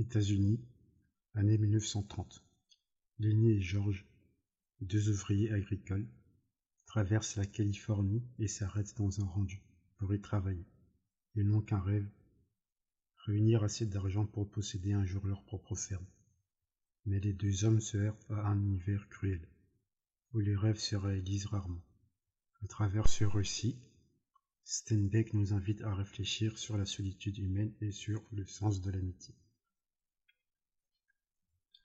États-Unis, année 1930. Lenny et George, deux ouvriers agricoles, traversent la Californie et s'arrêtent dans un rendu pour y travailler. Ils n'ont qu'un rêve, réunir assez d'argent pour posséder un jour leur propre ferme. Mais les deux hommes se heurtent à un univers cruel, où les rêves se réalisent rarement. À travers ce récit, Steinbeck nous invite à réfléchir sur la solitude humaine et sur le sens de l'amitié.